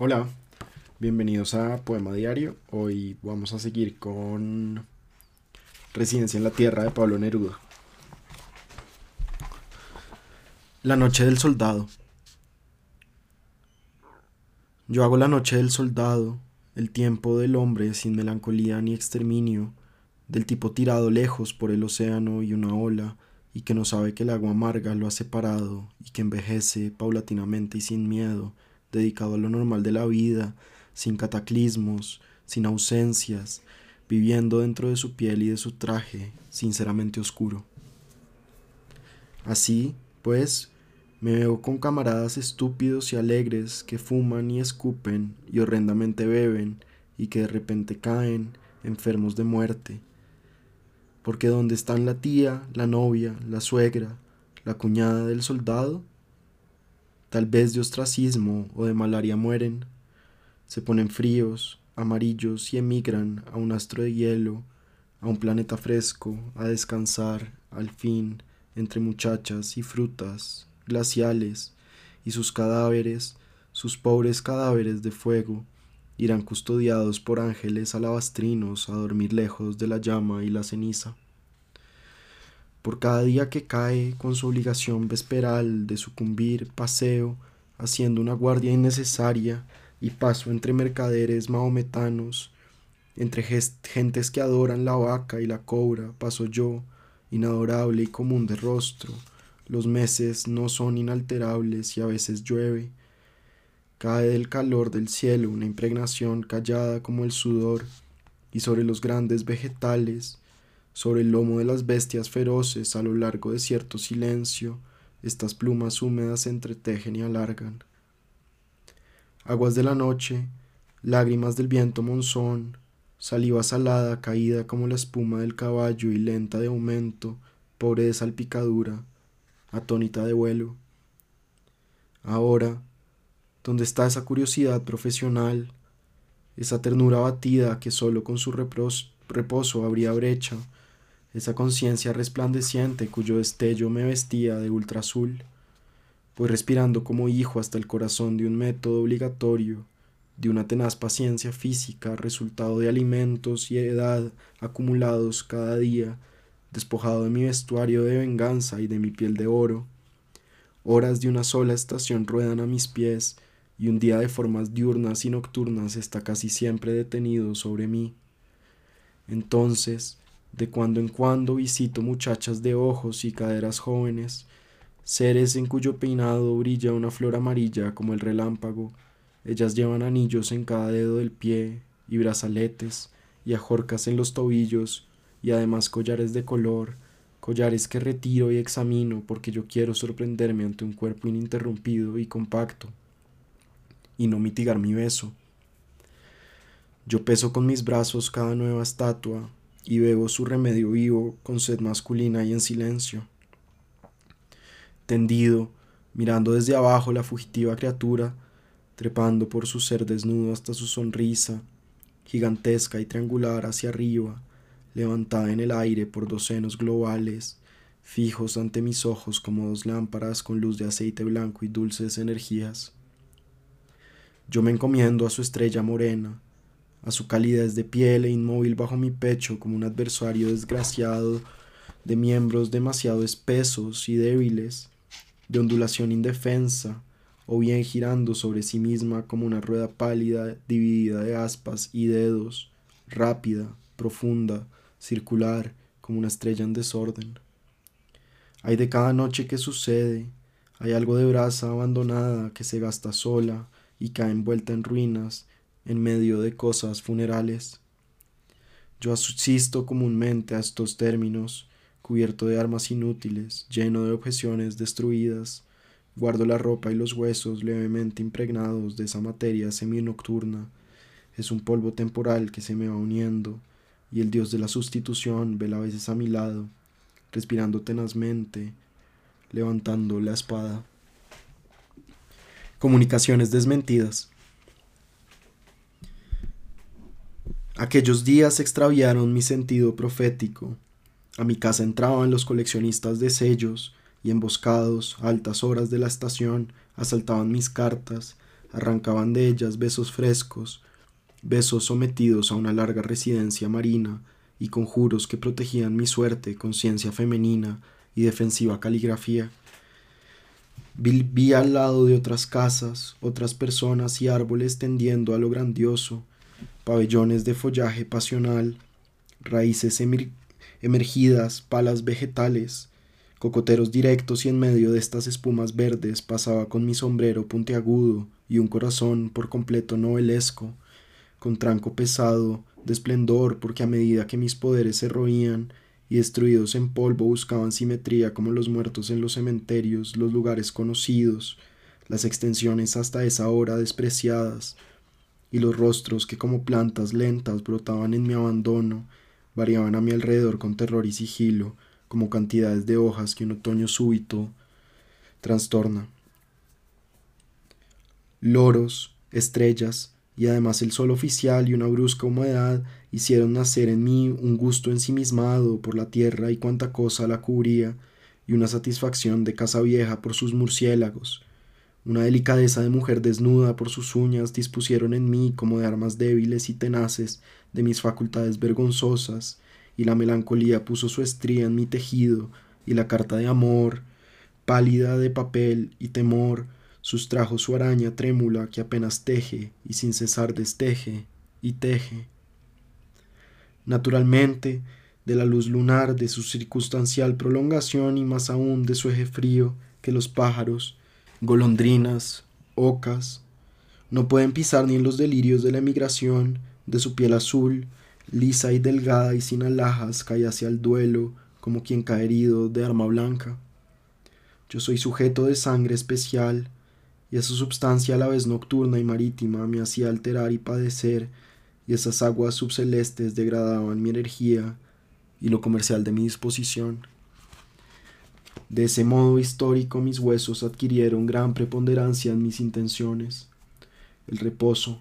Hola, bienvenidos a Poema Diario. Hoy vamos a seguir con Residencia en la Tierra de Pablo Neruda. La noche del soldado. Yo hago la noche del soldado, el tiempo del hombre sin melancolía ni exterminio, del tipo tirado lejos por el océano y una ola, y que no sabe que el agua amarga lo ha separado, y que envejece paulatinamente y sin miedo, dedicado a lo normal de la vida, sin cataclismos, sin ausencias, viviendo dentro de su piel y de su traje, sinceramente oscuro. Así, pues, me veo con camaradas estúpidos y alegres que fuman y escupen y horrendamente beben y que de repente caen enfermos de muerte. Porque donde están la tía, la novia, la suegra, la cuñada del soldado, tal vez de ostracismo o de malaria mueren, se ponen fríos, amarillos y emigran a un astro de hielo, a un planeta fresco, a descansar, al fin, entre muchachas y frutas, glaciales, y sus cadáveres, sus pobres cadáveres de fuego, irán custodiados por ángeles alabastrinos a dormir lejos de la llama y la ceniza por cada día que cae con su obligación vesperal de sucumbir, paseo, haciendo una guardia innecesaria y paso entre mercaderes mahometanos, entre gentes que adoran la vaca y la cobra, paso yo, inadorable y común de rostro. Los meses no son inalterables y a veces llueve. Cae del calor del cielo una impregnación callada como el sudor, y sobre los grandes vegetales, sobre el lomo de las bestias feroces a lo largo de cierto silencio, estas plumas húmedas se entretejen y alargan. Aguas de la noche, lágrimas del viento monzón, saliva salada caída como la espuma del caballo y lenta de aumento, pobre de salpicadura, atónita de vuelo. Ahora, ¿dónde está esa curiosidad profesional, esa ternura batida que solo con su reposo abría brecha esa conciencia resplandeciente cuyo destello me vestía de ultra azul, pues respirando como hijo hasta el corazón de un método obligatorio, de una tenaz paciencia física, resultado de alimentos y edad acumulados cada día, despojado de mi vestuario de venganza y de mi piel de oro. Horas de una sola estación ruedan a mis pies, y un día de formas diurnas y nocturnas está casi siempre detenido sobre mí. Entonces, de cuando en cuando visito muchachas de ojos y caderas jóvenes, seres en cuyo peinado brilla una flor amarilla como el relámpago. Ellas llevan anillos en cada dedo del pie y brazaletes y ajorcas en los tobillos y además collares de color, collares que retiro y examino porque yo quiero sorprenderme ante un cuerpo ininterrumpido y compacto y no mitigar mi beso. Yo peso con mis brazos cada nueva estatua y bebo su remedio vivo con sed masculina y en silencio. Tendido, mirando desde abajo la fugitiva criatura, trepando por su ser desnudo hasta su sonrisa, gigantesca y triangular hacia arriba, levantada en el aire por dos senos globales, fijos ante mis ojos como dos lámparas con luz de aceite blanco y dulces energías. Yo me encomiendo a su estrella morena, a su calidez de piel e inmóvil bajo mi pecho como un adversario desgraciado de miembros demasiado espesos y débiles, de ondulación indefensa, o bien girando sobre sí misma como una rueda pálida dividida de aspas y dedos, rápida, profunda, circular, como una estrella en desorden. Hay de cada noche que sucede, hay algo de brasa abandonada que se gasta sola y cae envuelta en ruinas, en medio de cosas funerales. Yo asisto comúnmente a estos términos, cubierto de armas inútiles, lleno de objeciones destruidas, guardo la ropa y los huesos levemente impregnados de esa materia semi-nocturna. Es un polvo temporal que se me va uniendo, y el dios de la sustitución vela a veces a mi lado, respirando tenazmente, levantando la espada. Comunicaciones desmentidas. Aquellos días extraviaron mi sentido profético. A mi casa entraban los coleccionistas de sellos y emboscados a altas horas de la estación asaltaban mis cartas, arrancaban de ellas besos frescos, besos sometidos a una larga residencia marina y conjuros que protegían mi suerte, conciencia femenina y defensiva caligrafía. Vi, al lado de otras casas, otras personas y árboles tendiendo a lo grandioso, pabellones de follaje pasional, raíces emergidas, palas vegetales, cocoteros directos y en medio de estas espumas verdes pasaba con mi sombrero puntiagudo y un corazón por completo novelesco, con tranco pesado, de esplendor, porque a medida que mis poderes se roían y destruidos en polvo buscaban simetría como los muertos en los cementerios, los lugares conocidos, las extensiones hasta esa hora despreciadas, y los rostros que como plantas lentas brotaban en mi abandono, variaban a mi alrededor con terror y sigilo, como cantidades de hojas que un otoño súbito trastorna. Loros, estrellas, y además el sol oficial y una brusca humedad hicieron nacer en mí un gusto ensimismado por la tierra y cuanta cosa la cubría, y una satisfacción de casa vieja por sus murciélagos. Una delicadeza de mujer desnuda por sus uñas dispusieron en mí como de armas débiles y tenaces de mis facultades vergonzosas, y la melancolía puso su estría en mi tejido, y la carta de amor, pálida de papel y temor, sustrajo su araña trémula que apenas teje y sin cesar desteje y teje. Naturalmente, de la luz lunar, de su circunstancial prolongación y más aún de su eje frío, que los pájaros, golondrinas, ocas, no pueden pisar ni en los delirios de la emigración, de su piel azul, lisa y delgada y sin alhajas, cae hacia el duelo, como quien cae herido de arma blanca. Yo soy sujeto de sangre especial, y esa substancia a la vez nocturna y marítima me hacía alterar y padecer, y esas aguas subcelestes degradaban mi energía y lo comercial de mi disposición. De ese modo histórico mis huesos adquirieron gran preponderancia en mis intenciones. El reposo,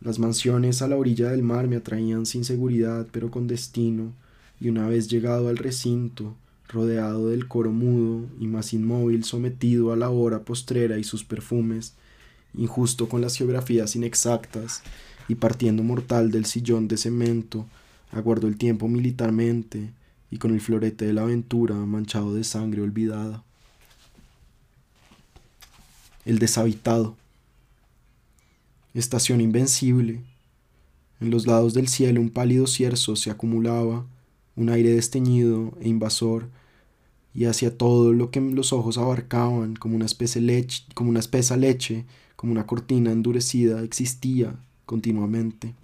las mansiones a la orilla del mar me atraían sin seguridad pero con destino, y una vez llegado al recinto, rodeado del coro mudo y más inmóvil sometido a la hora postrera y sus perfumes, injusto con las geografías inexactas y partiendo mortal del sillón de cemento, aguardó el tiempo militarmente y con el florete de la aventura manchado de sangre olvidada. El deshabitado. Estación invencible. En los lados del cielo un pálido cierzo se acumulaba, un aire desteñido e invasor y hacia todo lo que los ojos abarcaban, como una, especie leche, como una espesa leche, como una cortina endurecida, existía continuamente.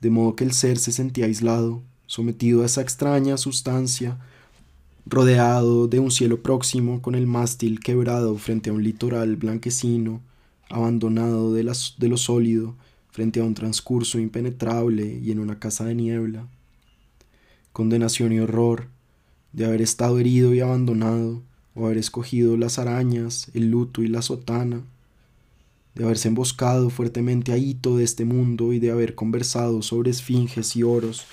De modo que el ser se sentía aislado, sometido a esa extraña sustancia, rodeado de un cielo próximo con el mástil quebrado frente a un litoral blanquecino, abandonado de, de lo sólido, frente a un transcurso impenetrable y en una casa de niebla. Condenación y horror, de haber estado herido y abandonado, o haber escogido las arañas, el luto y la sotana, de haberse emboscado fuertemente a hito de este mundo y de haber conversado sobre esfinges y oros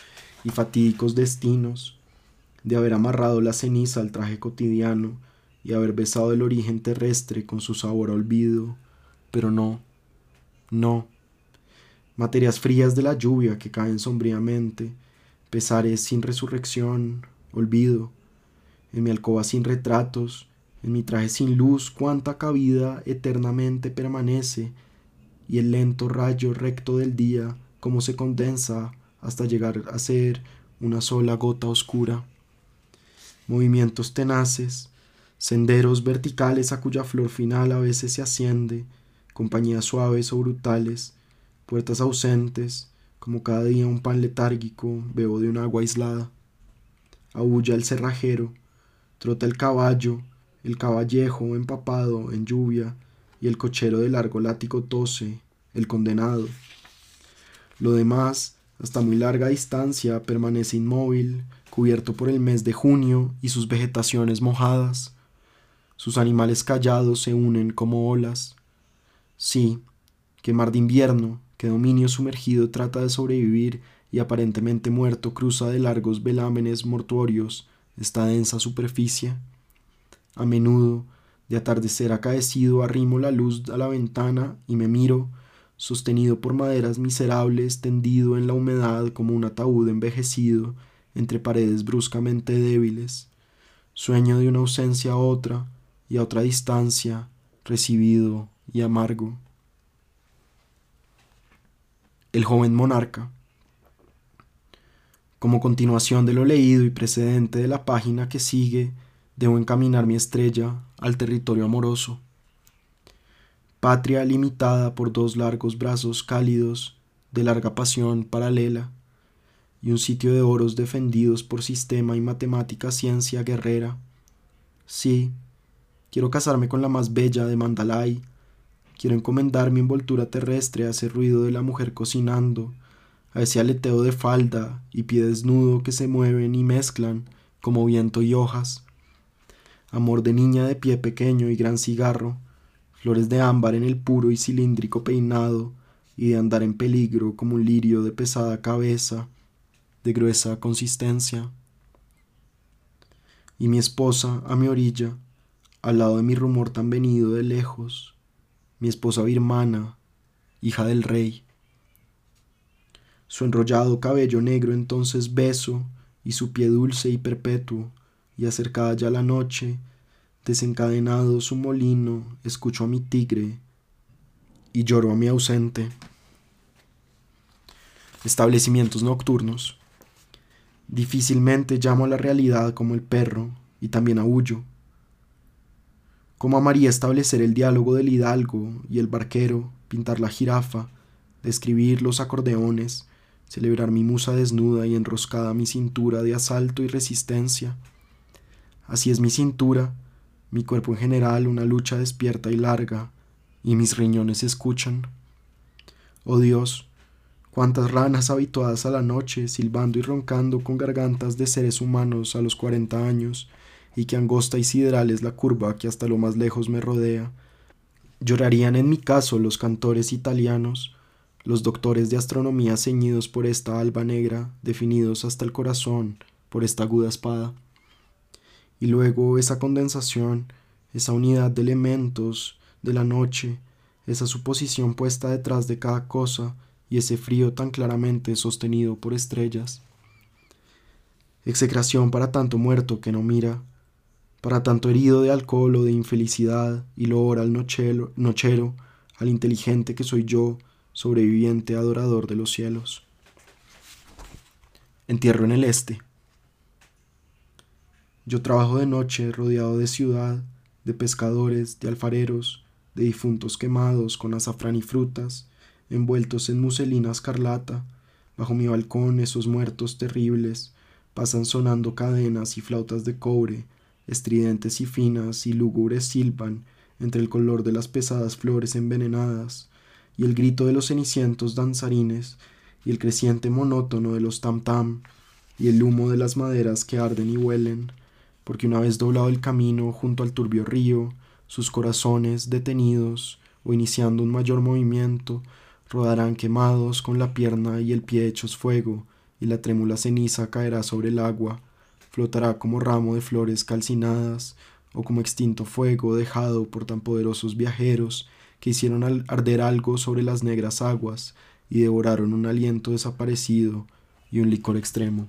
y fatídicos destinos, de haber amarrado la ceniza al traje cotidiano y haber besado el origen terrestre con su sabor olvido, pero no, no. Materias frías de la lluvia que caen sombríamente, pesares sin resurrección, olvido, en mi alcoba sin retratos, en mi traje sin luz, cuánta cabida eternamente permanece, y el lento rayo recto del día, como se condensa hasta llegar a ser una sola gota oscura. Movimientos tenaces, senderos verticales a cuya flor final a veces se asciende, compañías suaves o brutales, puertas ausentes, como cada día un pan letárgico, bebo de un agua aislada aúlla el cerrajero, trota el caballo, el caballejo empapado en lluvia, y el cochero de largo látigo tose, el condenado. Lo demás, hasta muy larga distancia, permanece inmóvil, cubierto por el mes de junio y sus vegetaciones mojadas. Sus animales callados se unen como olas. Sí, que mar de invierno, que dominio sumergido trata de sobrevivir y aparentemente muerto cruza de largos velámenes mortuorios esta densa superficie. A menudo, De atardecer acaecido arrimo la luz a la ventana y me miro, sostenido por maderas miserables, tendido en la humedad como un ataúd envejecido entre paredes bruscamente débiles. Sueño de una ausencia a otra y a otra distancia, recibido y amargo. El joven monarca. Como continuación de lo leído y precedente de la página que sigue, debo encaminar mi estrella al territorio amoroso. Patria limitada por dos largos brazos cálidos de larga pasión paralela y un sitio de oros defendidos por sistema y matemática ciencia guerrera. Sí, quiero casarme con la más bella de Mandalay, quiero encomendar mi envoltura terrestre a ese ruido de la mujer cocinando, a ese aleteo de falda y pie desnudo que se mueven y mezclan como viento y hojas. Amor de niña de pie pequeño y gran cigarro, flores de ámbar en el puro y cilíndrico peinado, y de andar en peligro como un lirio de pesada cabeza, de gruesa consistencia. Y mi esposa a mi orilla, al lado de mi rumor tan venido de lejos, mi esposa birmana, hija del rey. Su enrollado cabello negro entonces beso, y su pie dulce y perpetuo, y acercada ya la noche, desencadenado su molino, escucho a mi tigre, y lloro a mi ausente. Establecimientos nocturnos. Difícilmente llamo a la realidad como el perro, y también aullo. ¿Cómo amaría establecer el diálogo del hidalgo y el barquero, pintar la jirafa, describir los acordeones, celebrar mi musa desnuda y enroscada mi cintura de asalto y resistencia. Así es mi cintura, mi cuerpo en general una lucha despierta y larga, y mis riñones escuchan. Oh Dios, cuántas ranas habituadas a la noche, silbando y roncando con gargantas de seres humanos a los cuarenta años, y que angosta y sideral es la curva que hasta lo más lejos me rodea. Llorarían en mi caso los cantores italianos, los doctores de astronomía ceñidos por esta alba negra, definidos hasta el corazón por esta aguda espada. Y luego esa condensación, esa unidad de elementos de la noche, esa suposición puesta detrás de cada cosa y ese frío tan claramente sostenido por estrellas. Execración para tanto muerto que no mira, para tanto herido de alcohol o de infelicidad y loor al nochero, al inteligente que soy yo, sobreviviente adorador de los cielos. Entierro en el este. Yo trabajo de noche rodeado de ciudad, de pescadores, de alfareros, de difuntos quemados con azafrán y frutas, envueltos en muselina escarlata. Bajo mi balcón esos muertos terribles pasan sonando cadenas y flautas de cobre, estridentes y finas y lúgubres silban entre el color de las pesadas flores envenenadas, y el grito de los cenicientos danzarines, y el creciente monótono de los tam-tam, y el humo de las maderas que arden y huelen, porque una vez doblado el camino junto al turbio río, sus corazones detenidos o iniciando un mayor movimiento, rodarán quemados con la pierna y el pie hechos fuego, y la trémula ceniza caerá sobre el agua, flotará como ramo de flores calcinadas, o como extinto fuego dejado por tan poderosos viajeros que hicieron arder algo sobre las negras aguas y devoraron un aliento desaparecido y un licor extremo.